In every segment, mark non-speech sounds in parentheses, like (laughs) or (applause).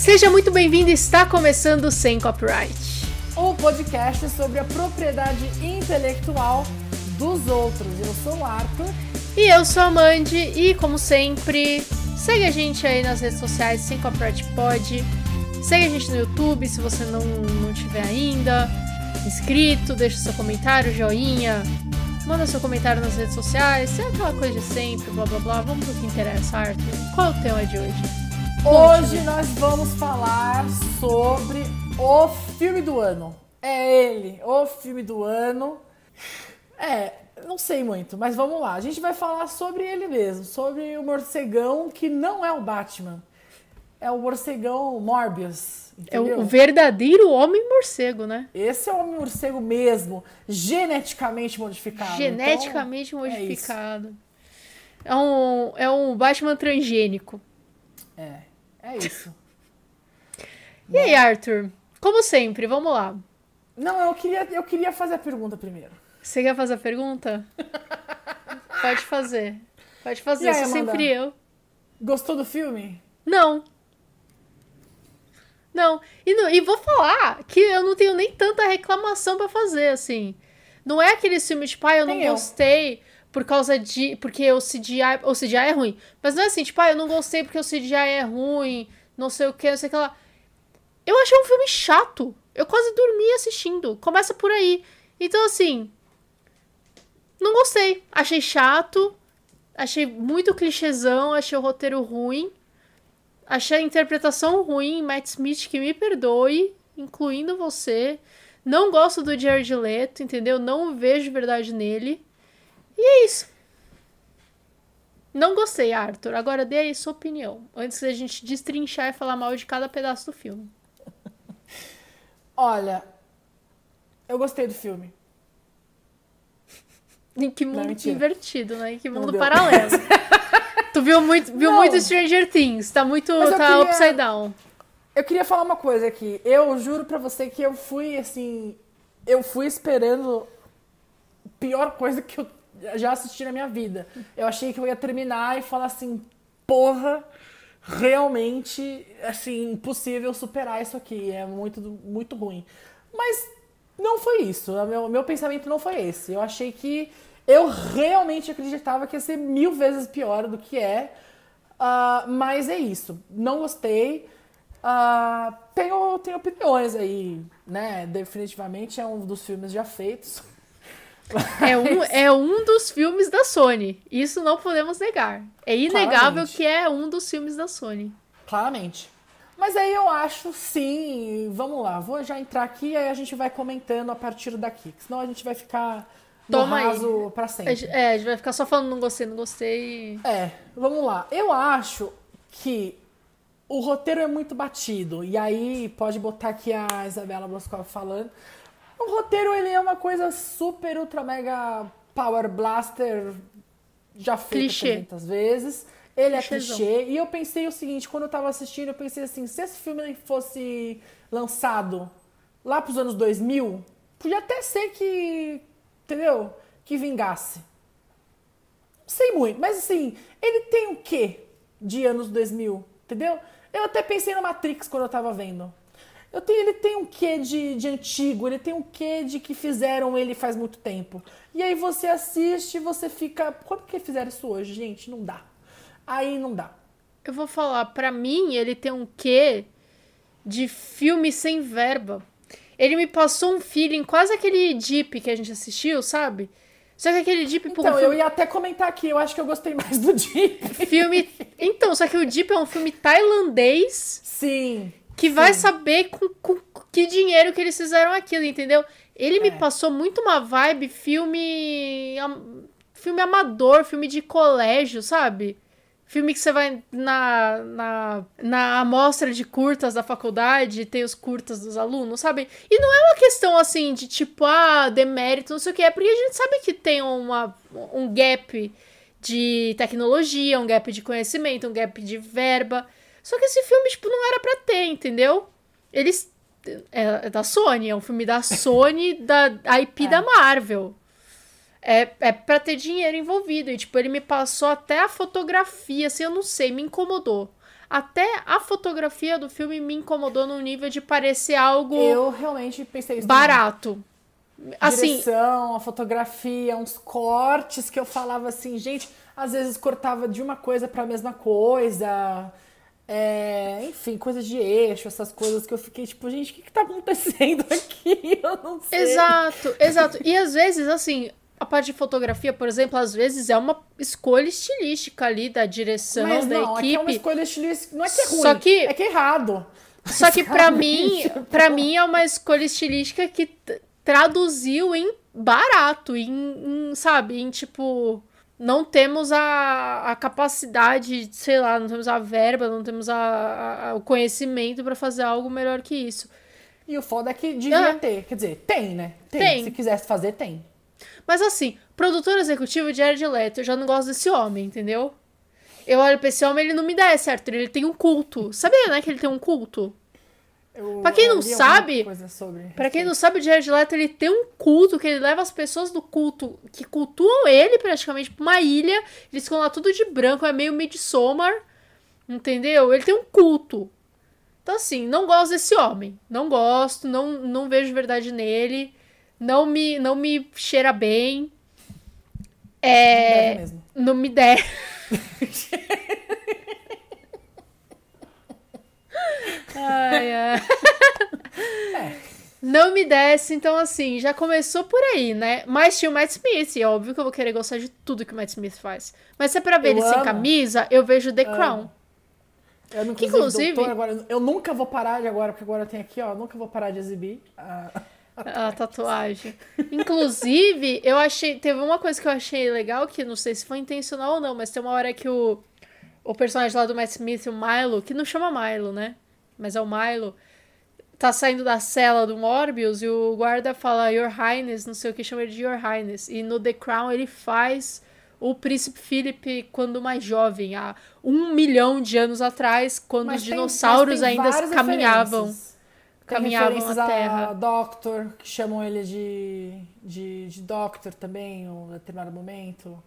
Seja muito bem-vindo, está começando Sem Copyright. O podcast sobre a propriedade intelectual dos outros. Eu sou o Arthur. E eu sou a Mandy, e como sempre, segue a gente aí nas redes sociais, Sem Copyright Pod. Segue a gente no YouTube se você não, não tiver ainda inscrito, deixa seu comentário, joinha, manda seu comentário nas redes sociais, é aquela coisa de sempre, blá blá blá. Vamos pro que interessa, Arthur. Qual é o tema de hoje? Hoje nós vamos falar sobre o filme do ano. É ele, o filme do ano. É, não sei muito, mas vamos lá. A gente vai falar sobre ele mesmo, sobre o morcegão que não é o Batman. É o morcegão Morbius. É o, o verdadeiro homem morcego, né? Esse é o homem morcego mesmo, geneticamente modificado. Geneticamente então, modificado. É, é, um, é um Batman transgênico. É, é isso. e aí, Arthur? Como sempre, vamos lá. Não, eu queria, eu queria fazer a pergunta primeiro. Você quer fazer a pergunta? Pode fazer. Pode fazer, aí, sempre eu. Gostou do filme? Não. Não. E, não. e vou falar que eu não tenho nem tanta reclamação para fazer, assim. Não é aquele filme tipo, ah, eu não gostei por causa de. Porque o CGI, o CGI é ruim. Mas não é assim, tipo, ah, eu não gostei porque o CGI é ruim, não sei o que, não sei o que lá. Eu achei um filme chato. Eu quase dormi assistindo. Começa por aí. Então, assim. Não gostei. Achei chato. Achei muito clichêzão. Achei o roteiro ruim. Achei a interpretação ruim. Matt Smith, que me perdoe. Incluindo você. Não gosto do Jared Leto, entendeu? Não vejo verdade nele. E é isso. Não gostei, Arthur. Agora dê aí sua opinião. Antes da gente destrinchar e falar mal de cada pedaço do filme. Olha, eu gostei do filme. Em que mundo Não, mentira. invertido, né? Em que mundo paralelo. (laughs) tu viu muito, viu Não. muito Stranger Things. Tá muito. Tá queria- upside down. Eu queria falar uma coisa aqui. Eu juro pra você que eu fui assim. Eu fui esperando a pior coisa que eu já assisti na minha vida. Eu achei que eu ia terminar e falar assim: porra, realmente, assim, impossível superar isso aqui. É muito, muito ruim. Mas não foi isso. Meu, meu pensamento não foi esse. Eu achei que. Eu realmente acreditava que ia ser mil vezes pior do que é. Ah, mas é isso. Não gostei. Ah, tenho, tenho opiniões aí, né? Definitivamente é um dos filmes já feitos. É um, é um dos filmes da Sony. Isso não podemos negar. É inegável Claramente. que é um dos filmes da Sony. Claramente. Mas aí eu acho sim. Vamos lá, vou já entrar aqui e aí a gente vai comentando a partir daqui. Senão a gente vai ficar no Toma aí. raso pra sempre. É, a gente vai ficar só falando não gostei, não gostei. É, vamos lá. Eu acho que o roteiro é muito batido. E aí pode botar aqui a Isabela Boscov falando. O roteiro ele é uma coisa super, ultra, mega power blaster já feita Clichê. 300 vezes. Ele é Clichêzão. clichê. E eu pensei o seguinte, quando eu tava assistindo, eu pensei assim, se esse filme fosse lançado lá pros anos 2000, podia até ser que, entendeu? Que vingasse. Não sei muito, mas assim, ele tem o quê de anos 2000, entendeu? Eu até pensei no Matrix quando eu tava vendo. Eu tenho, ele tem um quê de, de antigo, ele tem um quê de que fizeram ele faz muito tempo. E aí você assiste e você fica. Como que fizeram isso hoje, gente? Não dá. Aí não dá. Eu vou falar, pra mim, ele tem um quê de filme sem verba. Ele me passou um feeling, quase aquele Deep que a gente assistiu, sabe? Só que aquele Deep, Então, um eu filme, ia até comentar aqui, eu acho que eu gostei mais do Deep. filme. Então, só que o Deep é um filme tailandês Sim. Que vai Sim. saber com, com que dinheiro que eles fizeram aquilo, entendeu? Ele me É. passou muito uma vibe filme. filme amador, filme de colégio, sabe? Filme que você vai na, na, na amostra de curtas da faculdade, tem os curtas dos alunos, sabe? E não é uma questão assim de tipo, ah, demérito, não sei o que, é porque a gente sabe que tem uma, um gap de tecnologia, um gap de conhecimento, um gap de verba. Só que esse filme, tipo, não era pra ter, entendeu? Eles. É, é da Sony, é um filme da (laughs) Sony, da IP da Marvel. É, é pra ter dinheiro envolvido. E, tipo, ele me passou até a fotografia, assim, eu não sei, me incomodou. Até a fotografia do filme me incomodou num nível de parecer algo Eu realmente pensei isso. também. barato. Assim, Direção, a fotografia, uns cortes que eu falava assim, gente, às vezes cortava de uma coisa pra mesma coisa. É, enfim, coisas de eixo, essas coisas que eu fiquei tipo, gente, o que, que tá acontecendo (laughs) aqui? Eu não sei. Exato, exato. E às vezes, assim, a parte de fotografia, por exemplo, às vezes é uma escolha estilística ali da direção, Mas da não, é que é uma equipe. escolha estilística. Não é que é ruim, Só que- é que é errado. Só que pra Sabe? mim, (laughs) Tipo, para mim é uma escolha estilística que traduziu em barato, em, em, sabe, em tipo não temos a, a capacidade, sei lá, não temos a verba, não temos a, a- o conhecimento pra fazer algo melhor que isso. E o foda é que devia Ah. ter. Quer dizer, tem, né? Tem. Se quisesse fazer, tem. Mas assim, produtor executivo de Jared Leto, eu já não gosto desse homem, entendeu? Eu olho pra esse homem, ele não me dá certo, ele tem um culto. Sabia, né, que ele tem um culto? Eu, Pra quem não sabe, Pra quem não sabe, o Jared Leto, ele tem um culto que ele leva as pessoas do culto que cultuam ele praticamente pra uma ilha. Eles ficam lá tudo de branco, é meio Midsommar, entendeu? Ele tem um culto. Então, assim, não gosto desse homem. Não gosto, não, não vejo verdade nele. Não me, não me cheira bem. É. Não me der. (laughs) ai, ai. Não me desce, então assim, já começou por aí, né? Mas tinha o Matt Smith, e é óbvio que eu vou querer gostar de tudo que o Matt Smith faz. Mas se é pra ver Eu ele sem amo. camisa, eu vejo The Crown. Eu, inclusive, inclusive- doutor, agora, eu nunca vou parar de agora, porque agora tem aqui, ó, eu nunca vou parar de exibir. a- A tatuagem. Inclusive, eu achei. Teve uma coisa que eu achei legal, que não sei se foi intencional ou não, mas tem uma hora que o, o personagem lá do Matt Smith, o Milo, que não chama Milo, né? Mas é o Milo, tá saindo da cela do Morbius e o guarda fala Your Highness, não sei o que, chama ele de Your Highness. E no The Crown ele faz o príncipe Philip quando mais jovem, há um milhão de anos atrás, quando Mas os tem- dinossauros ainda caminhavam. referências. Tem caminhavam referências a Terra. Doctor, que chamam ele de, de, de Doctor também, em um determinado momento.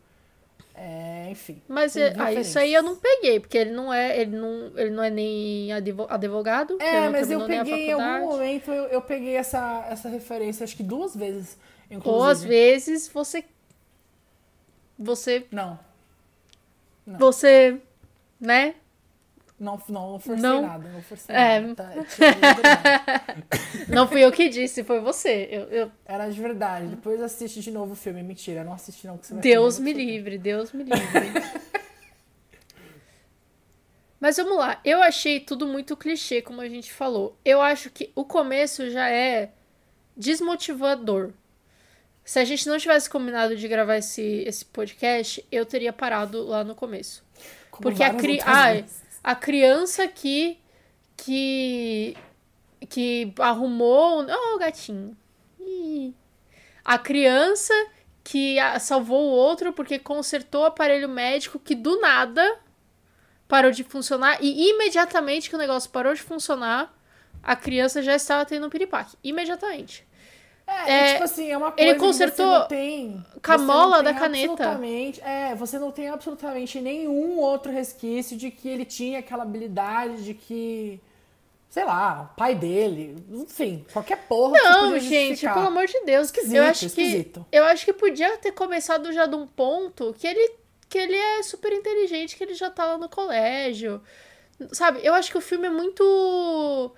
É, enfim. Mas é, ah, isso aí eu não peguei, porque ele não é, ele não, ele não é nem advo- advogado. É, mas eu peguei em algum momento, eu, eu peguei essa, essa referência, acho que duas vezes, inclusive. Ou às vezes você. Você. Não, Não. Você. Né? Não, não, forcei Não. nada, não forcei É. nada. Tá. (laughs) Não fui eu que disse, foi você. Eu, eu- Era de verdade. Depois assiste de novo o filme. Mentira, não assisti não, que Deus me livre, Deus me livre. Mas vamos lá, eu achei tudo muito clichê, como a gente falou. Eu acho que o começo já é desmotivador. Se a gente não tivesse combinado de gravar esse, esse podcast, eu teria parado lá no começo. Como Porque a, cri... Ai, vezes. A criança que. que. que arrumou. Oh, gatinho. Ih. A criança que salvou o outro porque consertou o aparelho médico que do nada parou de funcionar e imediatamente que o negócio parou de funcionar, a criança já estava tendo um piripaque. Imediatamente. É, É, tipo assim, é uma coisa ele consertou que você não tem... com a você não da tem caneta. absolutamente- É, você não tem absolutamente nenhum outro resquício de que ele tinha aquela habilidade, de que... Sei lá, o pai dele, enfim, qualquer porra Não, gente, pelo amor de Deus. Esquisito, eu acho esquisito. que eu acho que podia ter começado já de um ponto que ele que ele é super inteligente, que ele já tá lá no colégio. Sabe? Eu acho que o filme é muito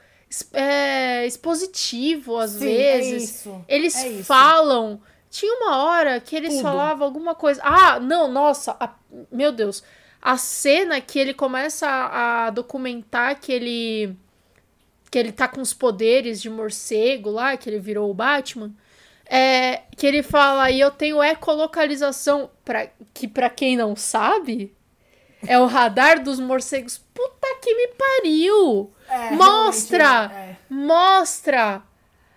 é, expositivo às Sim, é vezes. isso, Eles é falam. Tinha uma hora que eles Tudo. falavam alguma coisa. Ah, não, nossa, a- meu Deus. A cena que ele começa a, a documentar que ele que ele tá com os poderes de morcego lá, que ele virou o Batman, é, que ele fala, e eu tenho ecolocalização, pra, que pra quem não sabe, é o radar dos morcegos. Puta que me pariu! É, Mostra! é. Mostra!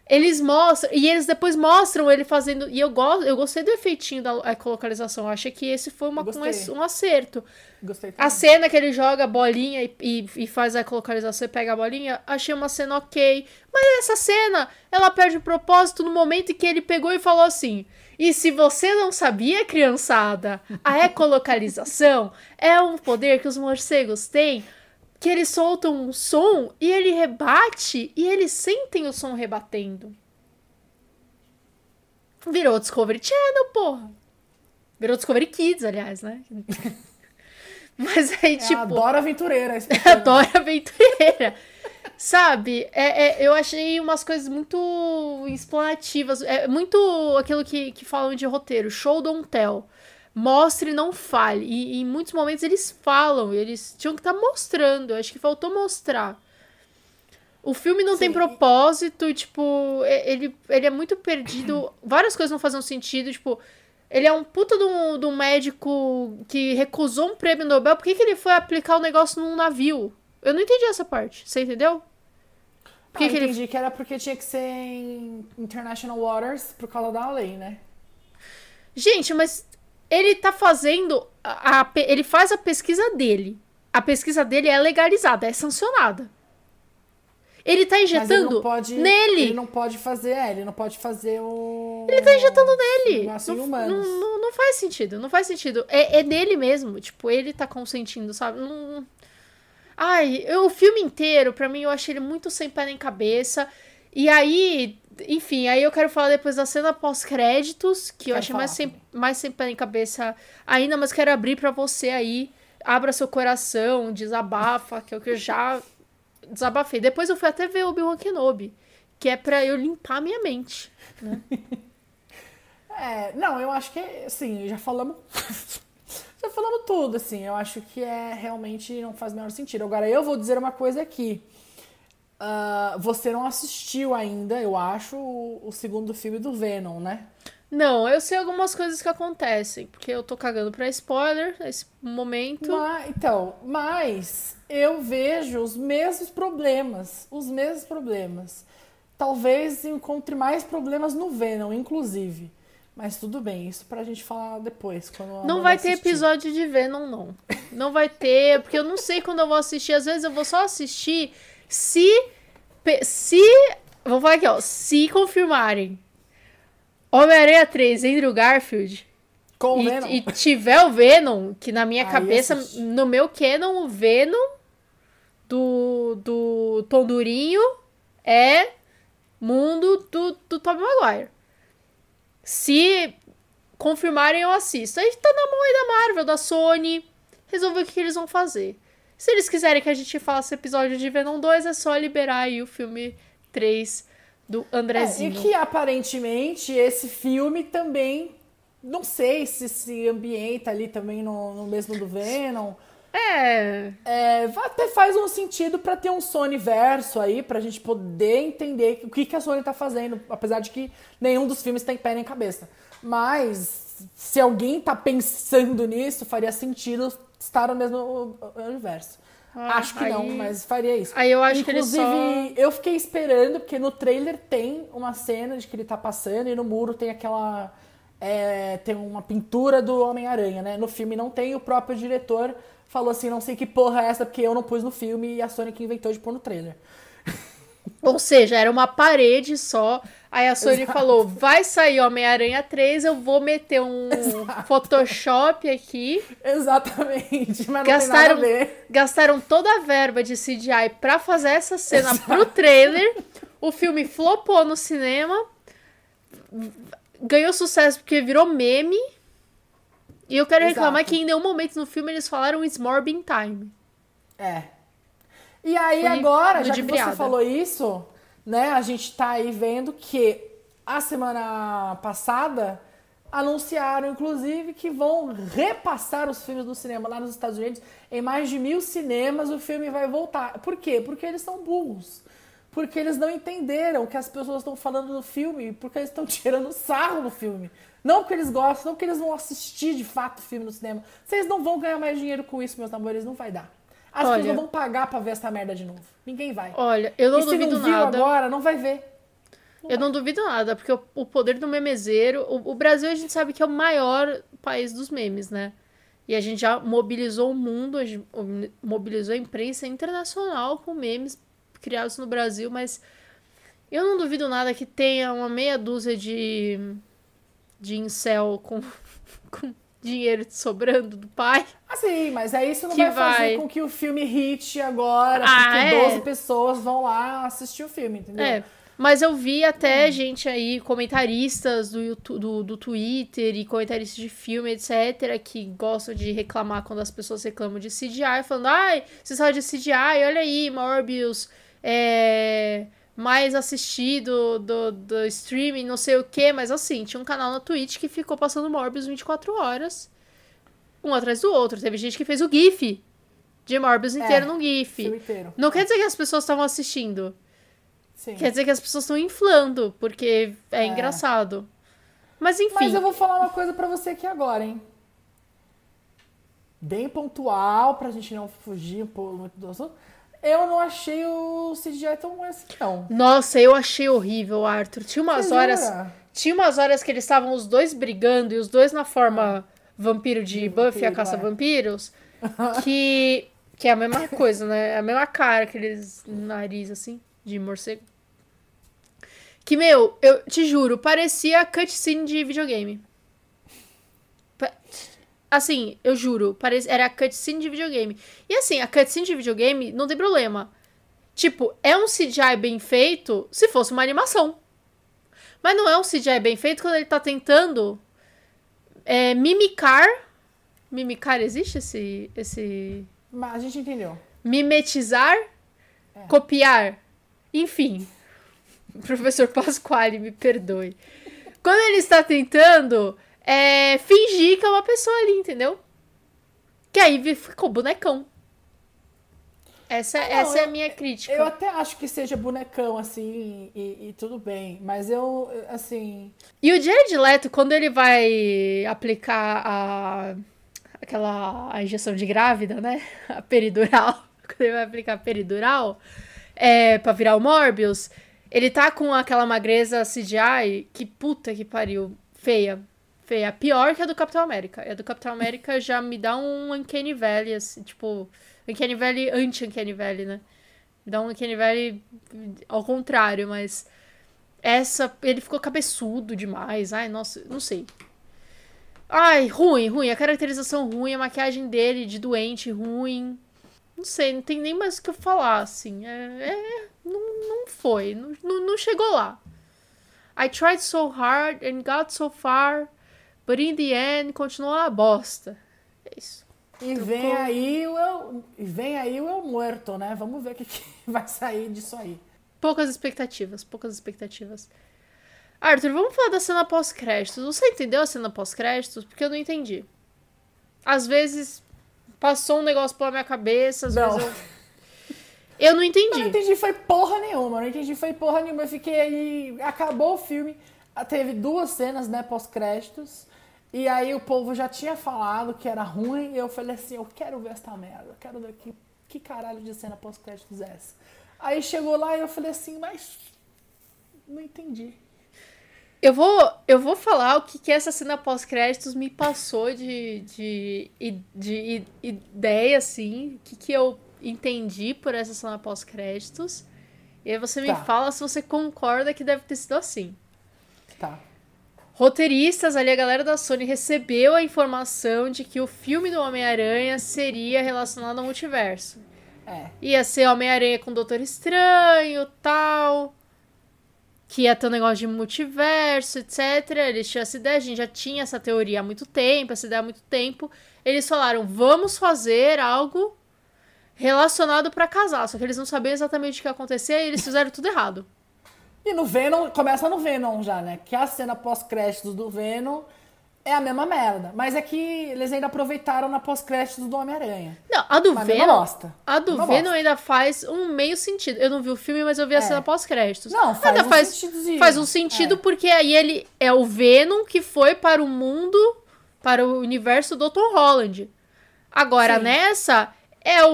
Eles mostram, e eles depois mostram ele fazendo. E eu, gosto, eu gostei do efeitinho da ecolocalização. Eu achei que esse foi uma, um, um acerto. Gostei também. A cena que ele joga a bolinha e, e, e faz a localização e pega a bolinha, achei uma cena ok. Mas essa cena, ela perde o propósito no momento em que ele pegou e falou assim: E se você não sabia, criançada, a (laughs) ecolocalização é um poder que os morcegos têm que eles soltam um som e ele rebate e eles sentem o som rebatendo. Virou Discovery Channel, porra. Virou Discovery Kids, aliás, né? (laughs) Mas aí, É tipo. a Dora Aventureira. esse (laughs) a Dora Aventureira. Sabe? É, é, eu achei umas coisas muito explanativas. É muito aquilo que, que falam de roteiro. Show don't tell. Mostre, não fale. E, e em muitos momentos eles falam. Eles tinham que estar mostrando. Eu acho que faltou mostrar. O filme não tem Sim. propósito, tipo, ele, ele é muito perdido. (clears throat) Várias coisas não fazem sentido, tipo, ele é um puta de um, de um médico que recusou um prêmio Nobel. Por que, que ele foi aplicar o negócio num navio? Eu não entendi essa parte. Você entendeu? Por que, Ah, que ele. entendi que era porque tinha que ser em International Waters por causa da lei, né? Gente, mas ele tá fazendo. A, a ele faz a pesquisa dele. A pesquisa dele é legalizada, é sancionada. Ele tá ele injetando não pode, nele. Ele não pode fazer, é, ele não pode fazer o. Ele tá injetando nele. Não, não, não, não faz sentido, não faz sentido. É, é dele mesmo. Tipo, ele tá consentindo, sabe? Não- Ai, eu- o filme inteiro, pra mim, eu achei ele muito sem pé nem cabeça. E aí, enfim, aí eu quero falar depois da cena pós-créditos, que eu Quero achei mais sem, mais sem pé nem cabeça ainda, mas quero abrir pra você aí. Abra seu coração, desabafa, que é o que eu já desabafei. Depois eu fui até ver o Obi-Wan Kenobi, que é pra eu limpar minha mente. (laughs) É, não, eu acho que, assim, já falamos. (laughs) já falamos tudo, assim. Eu acho que é realmente não faz o menor sentido. Agora, eu vou dizer uma coisa aqui. Ah, você não assistiu ainda, eu acho, o, o segundo filme do Venom, né? Não, eu sei algumas coisas que acontecem, porque eu tô cagando pra spoiler nesse momento. Ma- então, mas eu vejo os mesmos problemas. Os mesmos problemas. Talvez encontre mais problemas no Venom, inclusive. Mas tudo bem, isso pra gente falar depois. Quando Não vai ter assistir. episódio de Venom, não. Não vai ter, porque eu não sei quando eu vou assistir. Às vezes eu vou só assistir se. Se. Vou falar aqui, ó. Se confirmarem Homem-Aranha 3, Andrew Garfield. Com o E, Venom. e tiver o Venom, que na minha Aí cabeça, no meu canon, o Venom do, do Tom Durinho é mundo do, do Tobey Maguire. Se confirmarem, eu assisto. Aí tá na mão aí da Marvel, da Sony. Resolver o que, que eles vão fazer. Se eles quiserem que a gente faça episódio de Venom 2, é só liberar aí o filme 3 do É, Andrezinho. e que aparentemente esse filme também. Não sei se se ambienta ali também no, no mesmo do Venom. É. É, vai- até faz um sentido pra ter um Sony verso aí, pra gente poder entender o que, que a Sony tá fazendo, apesar de que nenhum dos filmes tem pé nem cabeça. Mas se alguém tá pensando nisso, faria sentido estar no mesmo universo. Ah, acho que não, aí- mas faria isso. Aí eu acho que ele Inclusive, só- eu fiquei esperando, porque no trailer tem uma cena de que ele tá passando e no muro tem aquela. é, tem uma pintura do Homem-Aranha, né? No filme não tem, o próprio diretor falou assim: não sei que porra é essa, porque eu não pus no filme e a Sony que inventou de pôr no trailer. Ou seja, era uma parede só. Aí a Sony Exato. falou: vai sair Homem-Aranha 3, eu vou meter um Photoshop aqui. Exatamente, mas não Gastaram, a ver. gastaram toda a verba de CGI pra fazer essa cena pro trailer. O filme flopou no cinema. Ganhou sucesso porque virou meme. E eu quero reclamar Exato. que em nenhum momento no filme eles falaram It's Morbin Time. É. E aí Fui agora, já que você falou isso, né, a gente tá aí vendo que a semana passada anunciaram, inclusive, que vão repassar os filmes do cinema lá nos Estados Unidos. Em mais de mil cinemas o filme vai voltar. Por quê? Porque eles são burros. Porque eles não entenderam o que as pessoas estão falando do filme, porque eles estão (laughs) tirando sarro do filme. Não porque eles gostam, não porque eles vão assistir de fato o filme no cinema. Vocês não vão ganhar mais dinheiro com isso, meus amores, não vai dar. As Olha- pessoas não vão pagar pra ver essa merda de novo. Ninguém vai. Olha, eu não e se duvido não nada. agora, não vai ver. Eu não duvido nada, porque o, o poder do memezeiro. O, o Brasil a gente sabe que é o maior país dos memes, né? E a gente já mobilizou o mundo, a gente mobilizou a imprensa internacional com memes criados no Brasil, mas eu não duvido nada que tenha uma meia dúzia de. de incel com, (laughs) com dinheiro sobrando do pai. Assim, mas aí isso não Que vai fazer vai. com que o filme hit agora, Ah, porque é. 12 pessoas vão lá assistir o filme, entendeu? É. Mas eu vi até gente aí, comentaristas do, YouTube, do, do Twitter e comentaristas de filme, etc., que gostam de reclamar quando as pessoas reclamam de CGI, falando, ai, vocês falam de CGI, olha aí, Morbius, é, mais assistido do, do streaming, não sei o quê, mas assim, tinha um canal na Twitch que ficou passando Morbius 24 horas, um atrás do outro. Teve gente que fez o GIF de Morbius inteiro num GIF. inteiro. Não quer dizer que as pessoas estavam assistindo. Sim. Quer dizer que as pessoas estão inflando, porque é, engraçado. Mas enfim. Mas eu vou falar uma coisa pra você aqui agora, hein? Bem pontual, pra gente não fugir um pouco muito do assunto. Eu não achei o CGI tão assim, não. Nossa, eu achei horrível, Arthur. Tinha umas Você horas. jura? Tinha umas horas que eles estavam os dois brigando, e os dois na forma vampiro de, De Buffy, a vampiro, caça-vampiros. (laughs) Que. Que é a mesma coisa, né? É a mesma cara, aqueles nariz assim, de morcego. Que, meu, eu te juro, parecia cutscene de videogame. Pa- Assim, eu juro, parece, era cutscene de videogame. E assim, a cutscene de videogame não tem problema. Tipo, é um CGI bem feito se fosse uma animação. Mas não é um CGI bem feito quando ele tá tentando é, mimicar. Mimicar, existe esse, esse. Mas a gente entendeu. Mimetizar? Copiar? Enfim. (laughs) Professor Pasquale, me perdoe. Quando ele está tentando é, fingir que é uma pessoa ali, entendeu? Que aí ficou bonecão. Essa, Ah, não, essa é a eu- minha crítica. Eu até acho que seja bonecão, assim, e, e tudo bem. Mas eu, assim. E o Jared Leto, quando ele vai aplicar a aquela a injeção de grávida, né? (laughs) A peridural. (laughs) Quando ele vai aplicar a peridural é, pra virar o Morbius, ele tá com aquela magreza CGI que puta que pariu. Feia. Feia. Pior que a do Capitão América. A do Capitão América já me dá um Uncanny Valley, assim, tipo... Uncanny Valley, anti-Uncanny Valley, né? Me dá um Uncanny Valley ao contrário, mas... Essa, ele ficou cabeçudo demais. Ai, nossa, não sei. Ai, ruim, ruim. A caracterização ruim, a maquiagem dele de doente ruim. Não sei, não tem nem mais o que eu falar, assim. É, é, não, não foi, não, não, não chegou lá. I tried so hard and got so far, but in the end continuou uma bosta. É isso. E vem aí o El, e vem aí o El Muerto, né? Vamos ver o que, que (laughs) vai sair disso aí. Poucas expectativas, poucas expectativas. Arthur, vamos falar da cena pós-créditos. Você entendeu a cena pós-créditos? Porque eu não entendi. Às vezes passou um negócio pela minha cabeça, às Não. vezes eu. Eu não Eu entendi. não entendi foi porra nenhuma, não entendi foi porra nenhuma. Eu fiquei aí, acabou o filme, teve duas cenas, né, pós-créditos, e aí o povo já tinha falado que era ruim, e eu falei assim, eu quero ver essa merda, eu quero ver que, que caralho de cena pós-créditos é essa. Aí chegou lá e eu falei assim, mas não entendi. Eu vou, eu vou falar o que, que essa cena pós-créditos me passou de, de, de, de ideia, assim. O que, que eu entendi por essa cena pós-créditos. E aí você me Tá. fala se você concorda que deve ter sido assim. Tá. Roteiristas ali, a galera da Sony recebeu a informação de que o filme do Homem-Aranha seria relacionado ao multiverso. É. Ia ser Homem-Aranha com Doutor Estranho, tal. Que ia ter um negócio de multiverso, etc. Eles tinham essa ideia, a gente já tinha essa teoria há muito tempo, essa ideia há muito tempo. Eles falaram, vamos fazer algo relacionado pra casar. Só que eles não sabiam exatamente o que ia acontecer e eles fizeram tudo errado. E no Venom, começa no Venom já, né? Que a cena pós-créditos do Venom é a mesma merda. Mas é que eles ainda aproveitaram na pós-créditos do Homem-Aranha. Não, a do Mas Venom. A do Venom ainda faz um meio sentido. Eu não vi o filme, mas eu vi a É. cena pós-créditos. Não, faz ainda um faz, sentidozinho. faz um sentido É. porque aí ele é o Venom que foi para o mundo, para o universo do Tom Holland. Agora, Sim. nessa, é o.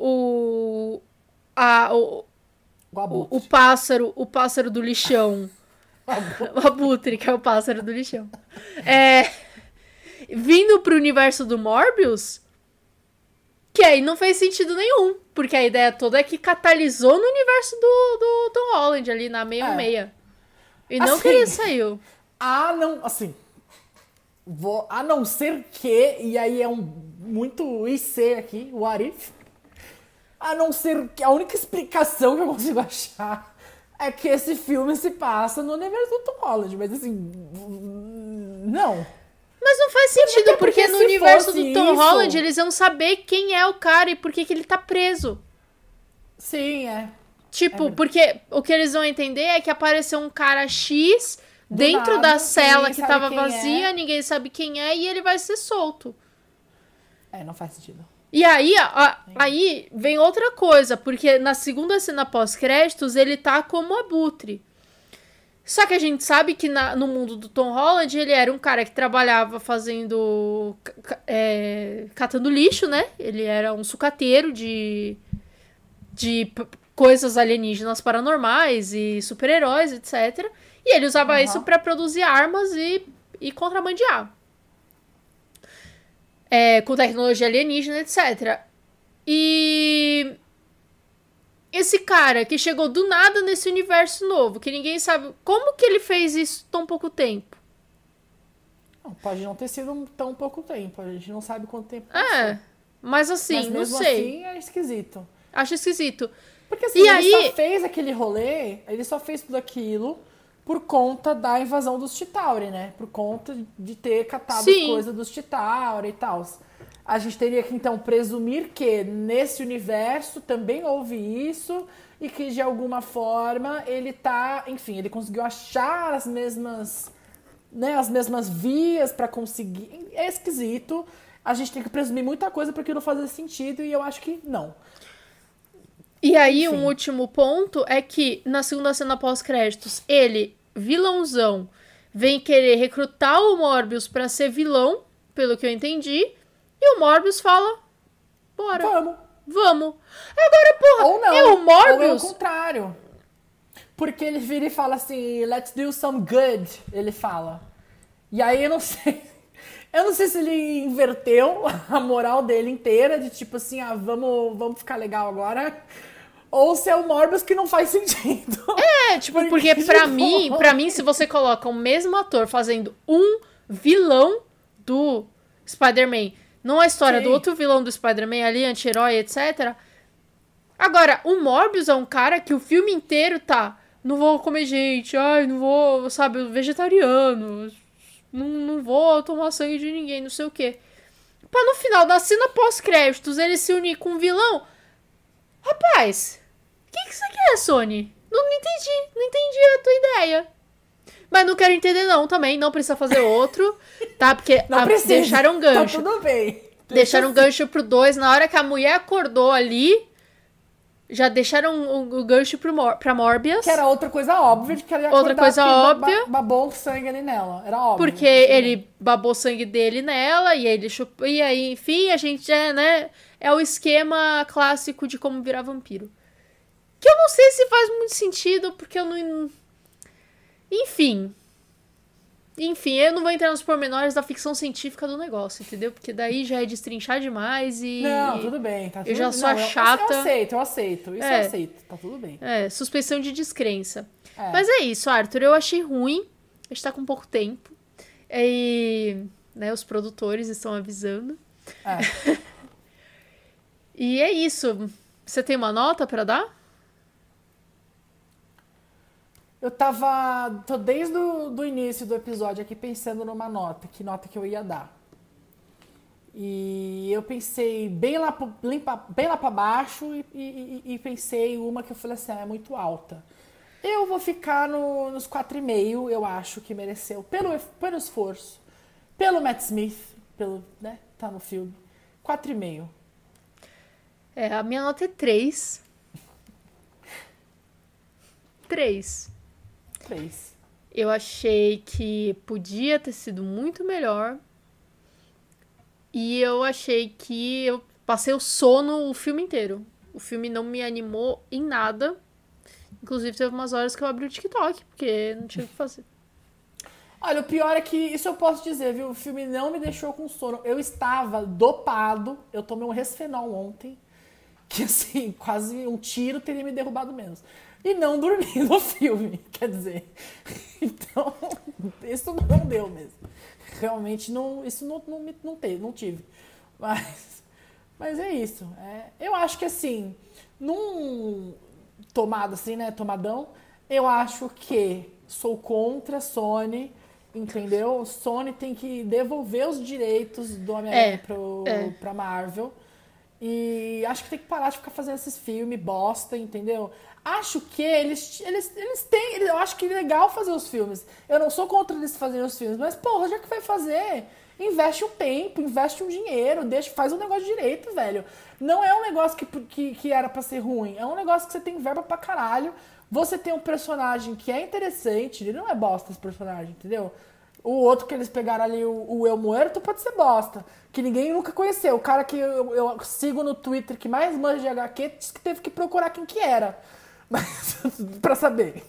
O. A, o, O o, o pássaro, o pássaro do lixão. (laughs) O abutre, que é o pássaro do lixão. É, vindo pro universo do Morbius, que aí não fez sentido nenhum. Porque a ideia toda é que catalisou no universo do, do Tom Holland, ali na meia É. meia. E não Assim, que ele saiu. Ah, não, assim. Vou, a não ser que, e aí é um muito IC aqui, o Arif. A não ser que a única explicação que eu consigo achar é que esse filme se passa no universo do Tom Holland, mas assim, não. Mas não faz sentido, porque, porque no universo do Tom isso- Holland eles iam saber quem é o cara e por que, que ele tá preso. Sim, é. Tipo, verdade. porque o que eles vão entender é que apareceu um cara X Do dentro nada, da cela que tava quem vazia, é. ninguém sabe quem é, e ele vai ser solto. É, não faz sentido. E aí, a- aí vem outra coisa, porque na segunda cena pós-créditos ele tá como abutre. Só que a gente sabe que na- no mundo do Tom Holland ele era um cara que trabalhava fazendo. é, catando lixo, né? Ele era um sucateiro de. de coisas alienígenas paranormais e super-heróis, etc. E ele usava Aham. isso pra produzir armas e, e contrabandear é, com tecnologia alienígena, etc. E esse cara que chegou do nada nesse universo novo, que ninguém sabe como que ele fez isso tão pouco tempo. Não, pode não ter sido tão pouco tempo, a gente não sabe quanto tempo É, mas assim, Mas não sei. assim é esquisito. Acho esquisito. Porque assim, E ele aí- só fez aquele rolê, ele só fez tudo aquilo por conta da invasão dos Chitauri, né? Por conta de ter catado Sim. as coisas dos Chitauri e tal. A gente teria que então presumir que nesse universo também houve isso e que de alguma forma ele tá, enfim, ele conseguiu achar as mesmas, né, as mesmas vias pra conseguir. É esquisito. A gente tem que presumir muita coisa para aquilo fazer sentido e eu acho que não. E aí, um último ponto é que na segunda cena pós-créditos, ele, vilãozão, vem querer recrutar o Morbius pra ser vilão, pelo que eu entendi, e o Morbius fala: bora, Vamos. vamos. Agora, porra, Ou não. é o Ou é o Morbius. contrário. Porque ele vira e fala assim, let's do some good, ele fala. E aí eu não (laughs) sei. Eu não sei se ele inverteu (laughs) a moral dele inteira, de tipo assim, ah, vamos, vamos ficar legal agora. Ou se é o Morbius que não faz sentido. É, tipo, porque pra novo. mim, pra mim, se você coloca o mesmo ator fazendo um vilão do Spider-Man, não a história Sim. do outro vilão do Spider-Man ali, anti-herói, etc. Agora, o Morbius é um cara que o filme inteiro tá. Não vou comer gente, ai, não vou, sabe, vegetariano, não, não vou tomar sangue de ninguém, não sei o quê. Pra no final da cena pós-créditos ele se unir com um vilão. Rapaz, o que, que você quer, Sony? Não, não entendi, não entendi a tua ideia. Mas não quero entender, não, também. Não precisa fazer outro, tá? Porque (laughs) Não a- precisa. deixaram gancho. Tá tudo bem. Deixaram gancho pro 2. Na hora que a mulher acordou ali, já deixaram o, gancho pro Mor pra Morbius. Que era outra coisa óbvia de que ela ia Outra coisa óbvia. ba- babou sangue ali nela. Era óbvio. Porque ele babou sangue dele nela, e aí ele chupou. E aí, enfim, a gente é, né? É o esquema clássico de como virar vampiro. Que eu não sei se faz muito sentido, porque eu não. Enfim. Enfim, eu não vou entrar nos pormenores da ficção científica do negócio, entendeu? Porque daí já é destrinchar demais e. Não, tudo bem. Tá Eu tudo... já sou não, a eu- chata. Eu, aceito, eu aceito. Isso É. eu aceito. Tá tudo bem. É, suspeição de descrença. É. Mas é isso, Arthur. Eu achei ruim. A gente tá com pouco tempo. E. Né, os produtores estão avisando. É. (laughs) E é isso. Você tem uma nota pra dar? Eu tava. tô desde o do início do episódio aqui pensando numa nota, que nota que eu ia dar. E eu pensei bem lá, limpa- bem lá pra baixo e, e- e- pensei uma que eu falei assim, ah, é muito alta. Eu vou ficar no, nos 4,5, eu acho que mereceu, pelo, pelo esforço, pelo Matt Smith, pelo, né, tá no filme. 4,5. É, a minha nota é 3. 3. 3. Eu achei que podia ter sido muito melhor. E eu achei que eu passei o sono o filme inteiro. O filme não me animou em nada. Inclusive, teve umas horas que eu abri o TikTok, porque não tinha o que fazer. Olha, o pior é que isso eu posso dizer, viu? O filme não me deixou com sono. Eu estava dopado. Eu tomei um resfenol ontem. Que assim, (laughs) quase um tiro teria me derrubado menos. e não dormir no (laughs) filme, quer dizer. (laughs) Então, isso não deu mesmo. Realmente não, isso não, não, não, teve, não tive. Mas, mas é isso. É, eu acho que assim, num tomado assim, né, tomadão, eu acho que sou contra a Sony, entendeu? Sony tem que devolver os direitos do Homem-Aranha é, pro, é. pra Marvel. E acho que tem que parar de ficar fazendo esses filmes bosta, entendeu? Acho que eles, eles, eles têm. Eu acho que é legal fazer os filmes. Eu não sou contra eles fazerem os filmes, mas, porra, já que vai fazer, investe um tempo, investe um dinheiro, deixa, faz um negócio direito, velho. Não é um negócio que, que, que era para ser ruim, é um negócio que você tem verba pra caralho. Você tem um personagem que é interessante, ele não é bosta esse personagem, entendeu? O outro que eles pegaram ali, o, o Muerto, pode ser bosta. Que ninguém nunca conheceu. O cara que eu, eu sigo no Twitter que mais manja de HQ disse que teve que procurar quem que era. (laughs) Mas, pra saber.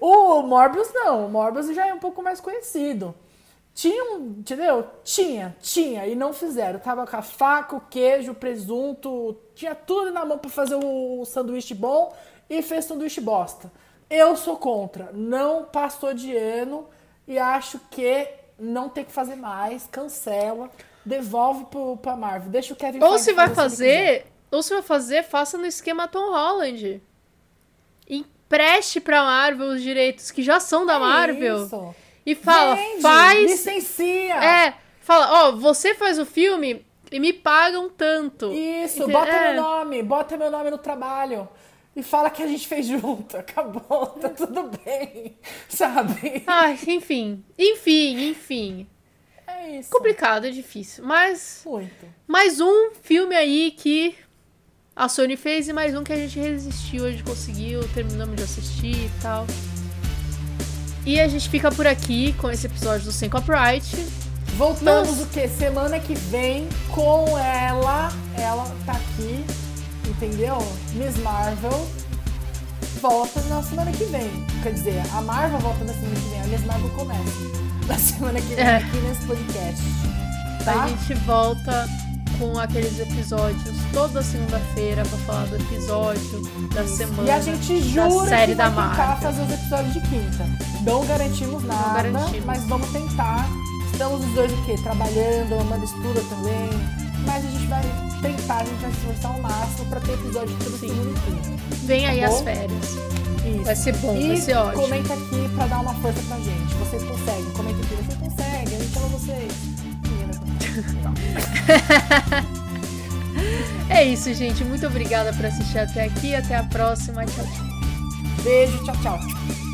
O Morbius não. O Morbius já é um pouco mais conhecido. Tinha, entendeu? Tinha, tinha, e não fizeram. Tava com a faca, o queijo, o presunto, tinha tudo na mão para fazer o sanduíche bom e fez sanduíche bosta. Eu sou contra. Não passou de ano e acho que não tem que fazer mais, cancela, devolve pro, pra Marvel. Deixa o Kevin Ou se vai fazer, ou se vai fazer, faça no esquema Tom Holland. Empreste pra Marvel os direitos que já são da é Marvel. Isso. E fala, Vende, faz. Licencia! É, fala, ó, você faz o filme e me pagam tanto. Isso, Entendeu? bota é. meu nome, bota meu nome no trabalho. E fala que a gente fez junto. (laughs) Acabou, tá tudo bem. Sabe? Ai, enfim. Enfim, enfim. É isso. Complicado, é difícil. Mas. Muito. Mais um filme aí que a Sony fez e mais um que a gente resistiu, a gente conseguiu, terminamos de assistir e tal. E a gente fica por aqui com esse episódio do Sem Copyright. Voltamos Mas... o que? Semana que vem com ela. Ela tá aqui, entendeu? Miss Marvel volta na semana que vem. Quer dizer, a Marvel volta na semana que vem, a Miss Marvel começa (laughs) na semana que vem é. aqui nesse podcast. Tá? A gente volta com aqueles episódios toda segunda-feira para falar do episódio da semana. E a gente jura da série que vai da tentar fazer os episódios de quinta. Não garantimos nada, Não garantimos. mas vamos tentar. Estamos os dois o quê? Trabalhando, a Amanda estuda também. Mas a gente vai tentar, a gente vai se esforçar ao máximo para ter episódio segunda e quinta. Vem tá aí bom? as férias. Isso. Vai ser bom, e vai ser ótimo. comenta aqui para dar uma força pra gente. Vocês conseguem. Comenta aqui, vocês conseguem. A gente ama vocês. (laughs) é isso, gente. Muito obrigada por assistir até aqui. Até a próxima. Tchau, tchau. Beijo, tchau, tchau.